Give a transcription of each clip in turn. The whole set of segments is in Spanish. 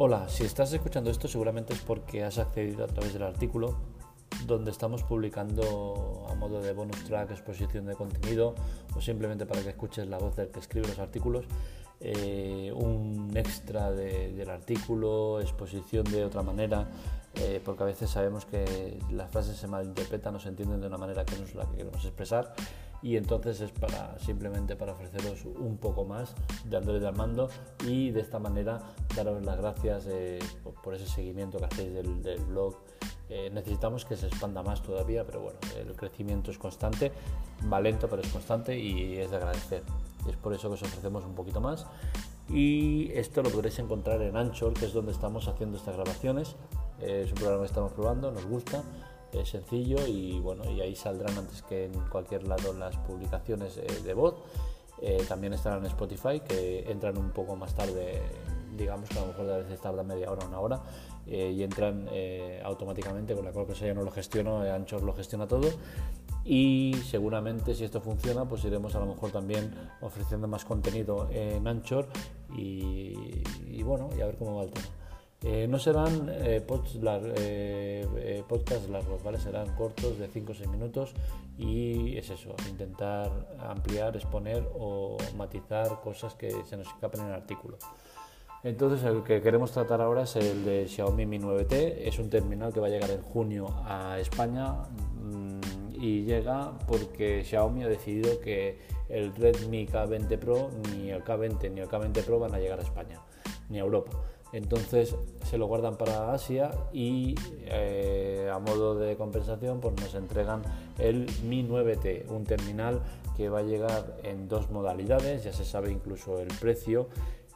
Hola, si estás escuchando esto seguramente es porque has accedido a través del artículo donde estamos publicando a modo de bonus track, exposición de contenido o simplemente para que escuches la voz del que escribe los artículos, eh, un extra del artículo, exposición de otra manera, eh, porque a veces sabemos que las frases se malinterpretan o se entienden de una manera que no es la que queremos expresar y entonces es para simplemente para ofreceros un poco más de Android Armando y de esta manera daros las gracias eh, por ese seguimiento que hacéis del, del blog. Eh, necesitamos que se expanda más todavía, pero bueno, el crecimiento es constante, va lento pero es constante y es de agradecer. Es por eso que os ofrecemos un poquito más. Y esto lo podréis encontrar en Anchor, que es donde estamos haciendo estas grabaciones. Eh, es un programa que estamos probando, nos gusta es sencillo y bueno y ahí saldrán antes que en cualquier lado las publicaciones eh, de voz. Eh, también estarán en Spotify que entran un poco más tarde digamos que a lo mejor a veces tarda media hora una hora eh, y entran automáticamente con la cual cosa ya no lo gestiono Anchor lo gestiona todo. Y seguramente si esto funciona pues iremos a lo mejor también ofreciendo más contenido en Anchor y bueno y a ver cómo va el tema eh, no serán eh, eh, podcasts largos, serán cortos de 5 o 6 minutos y es eso, intentar ampliar, exponer o matizar cosas que se nos escapen en el artículo. Entonces el que queremos tratar ahora es el de Xiaomi Mi 9T, es un terminal que va a llegar en junio a España mm, y llega porque Xiaomi ha decidido que el Redmi K20 Pro, ni el K20 ni el K20 Pro van a llegar a España, ni a Europa. Entonces se lo guardan para Asia y eh, a modo de compensación pues nos entregan el Mi 9T, un terminal que va a llegar en dos modalidades, ya se sabe incluso el precio,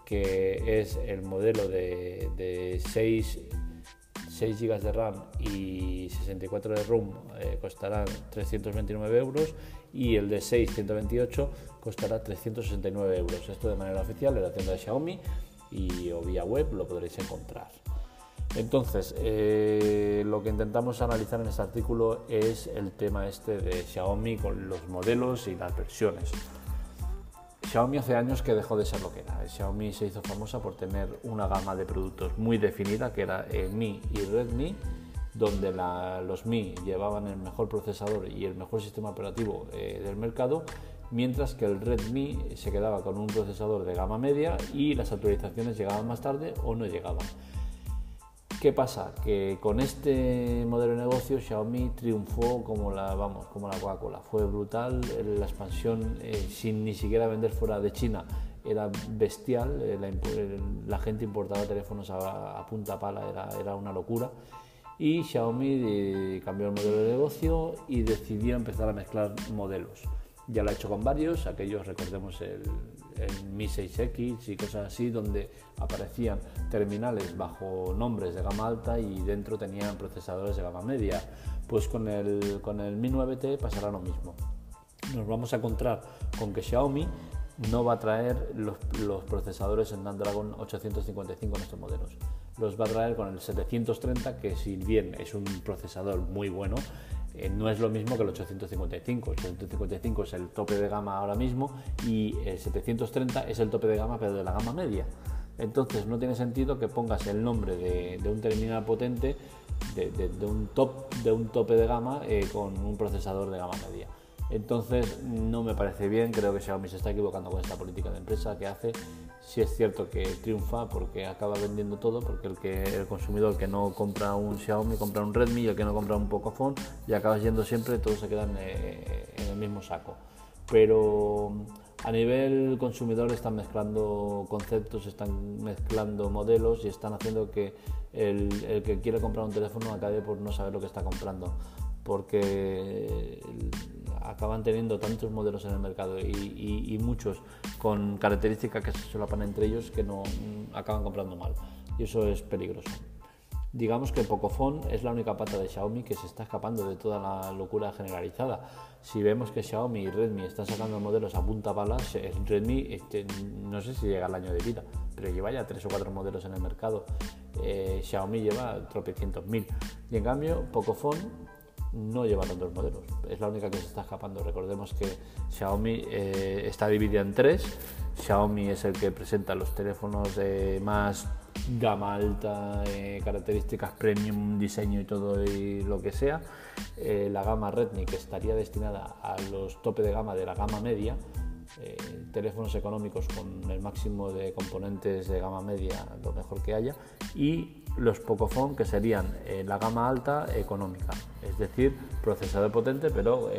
que es el modelo de, 6, 6 GB de RAM y 64 de ROM eh, costará 329 euros y el de 6 128 costará 369 euros. Esto de manera oficial en la tienda de Xiaomi y o vía web lo podréis encontrar. Entonces, eh, lo que intentamos analizar en este artículo es el tema este de Xiaomi con los modelos y las versiones. Xiaomi hace años que dejó de ser lo que era. Xiaomi se hizo famosa por tener una gama de productos muy definida, que era el Mi y Redmi, donde los Mi llevaban el mejor procesador y el mejor sistema operativo eh, del mercado mientras que el Redmi se quedaba con un procesador de gama media y las actualizaciones llegaban más tarde o no llegaban. ¿Qué pasa? Que con este modelo de negocio Xiaomi triunfó como la, vamos, como la Coca-Cola. Fue brutal, la expansión eh, sin ni siquiera vender fuera de China era bestial, eh, la, gente importaba teléfonos a, punta pala, era, era, una locura. Y Xiaomi eh, cambió el modelo de negocio y decidió empezar a mezclar modelos. Ya lo ha hecho con varios, aquellos recordemos el, Mi 6X y cosas así, donde aparecían terminales bajo nombres de gama alta y dentro tenían procesadores de gama media. Pues con el, con el Mi 9T pasará lo mismo. Nos vamos a encontrar con que Xiaomi no va a traer los, los procesadores Snapdragon 855 en estos modelos. Los va a traer con el 730, que si bien es un procesador muy bueno, eh, no es lo mismo que el 855. El 855 es el tope de gama ahora mismo y el 730 es el tope de gama pero de la gama media. Entonces no tiene sentido que pongas el nombre de, un terminal potente de, un top, de un tope de gama eh, con un procesador de gama media. Entonces no me parece bien, creo que Xiaomi se está equivocando con esta política de empresa que hace. Si es cierto que triunfa porque acaba vendiendo todo, porque el, que, el consumidor que no compra un Xiaomi compra un Redmi y el que no compra un Pocophone y acaba yendo siempre, todos se quedan eh, en el mismo saco. Pero a nivel consumidor están mezclando conceptos, están mezclando modelos y están haciendo que el, el que quiere comprar un teléfono acabe por no saber lo que está comprando. Porque acaban teniendo tantos modelos en el mercado y, muchos con características que se solapan entre ellos que no mm, acaban comprando mal y eso es peligroso. Digamos que Pocophone es la única pata de Xiaomi que se está escapando de toda la locura generalizada. Si vemos que Xiaomi y Redmi están sacando modelos a punta palas, Redmi este, no sé si llega al año de vida, pero lleva ya tres o cuatro modelos en el mercado. Eh, Xiaomi lleva tropecientos mil. Y en cambio, Pocophone no lleva tantos modelos. Es la única que se está escapando. Recordemos que Xiaomi eh, está dividida en tres. Xiaomi es el que presenta los teléfonos más gama alta, eh, características premium, diseño y todo y lo que sea. Eh, la gama Redmi que estaría destinada a los tope de gama de la gama media, eh, teléfonos económicos con el máximo de componentes de gama media, lo mejor que haya, y los Pocophone que serían la gama alta económica, es decir, procesador potente, pero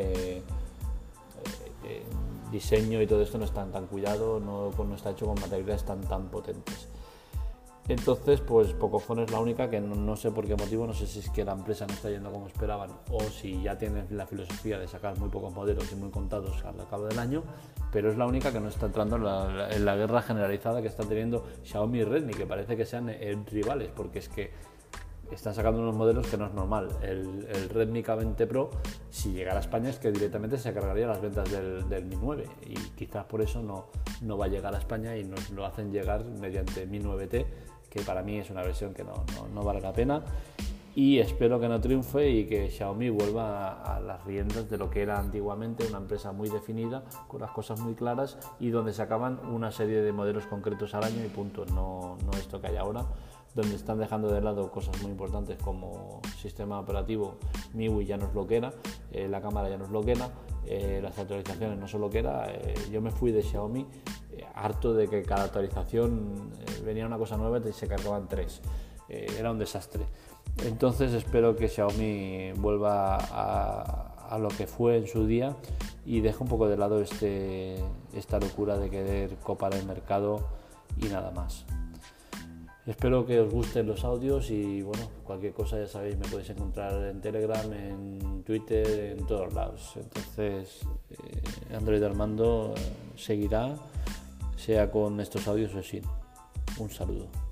diseño y todo esto no está tan cuidado, no, no está hecho con materiales tan, tan potentes. Entonces, pues Pocophone es la única que no, sé por qué motivo, no sé si es que la empresa no está yendo como esperaban o si ya tienen la filosofía de sacar muy pocos modelos y muy contados al cabo del año, pero es la única que no está entrando en la, guerra generalizada que está teniendo Xiaomi y Redmi, que parece que sean eh, rivales, porque es que están sacando unos modelos que no es normal. El, Redmi K20 Pro, si llegara a España, es que directamente se cargaría las ventas del, Mi 9 y quizás por eso no, no va a llegar a España y nos lo hacen llegar mediante Mi 9T que para mí es una versión que no, no, vale la pena. Y espero que no triunfe y que Xiaomi vuelva a, las riendas de lo que era antiguamente una empresa muy definida, con las cosas muy claras y donde sacaban una serie de modelos concretos al año y punto, no, no esto que hay ahora donde están dejando de lado cosas muy importantes como sistema operativo, MIUI ya no es lo que era, eh, la cámara ya no es lo que era, eh, las actualizaciones no son lo que era. Eh, yo me fui de Xiaomi harto de que cada actualización venía una cosa nueva y se cargaban tres. era un desastre. Entonces espero que Xiaomi vuelva a, lo que fue en su día y deje un poco de lado este, esta locura de querer copar el mercado y nada más. Espero que os gusten los audios y bueno, cualquier cosa ya sabéis, me podéis encontrar en Telegram, en Twitter, en todos lados. Entonces, eh, Android Armando eh, seguirá, sea con estos audios o sin. Un saludo.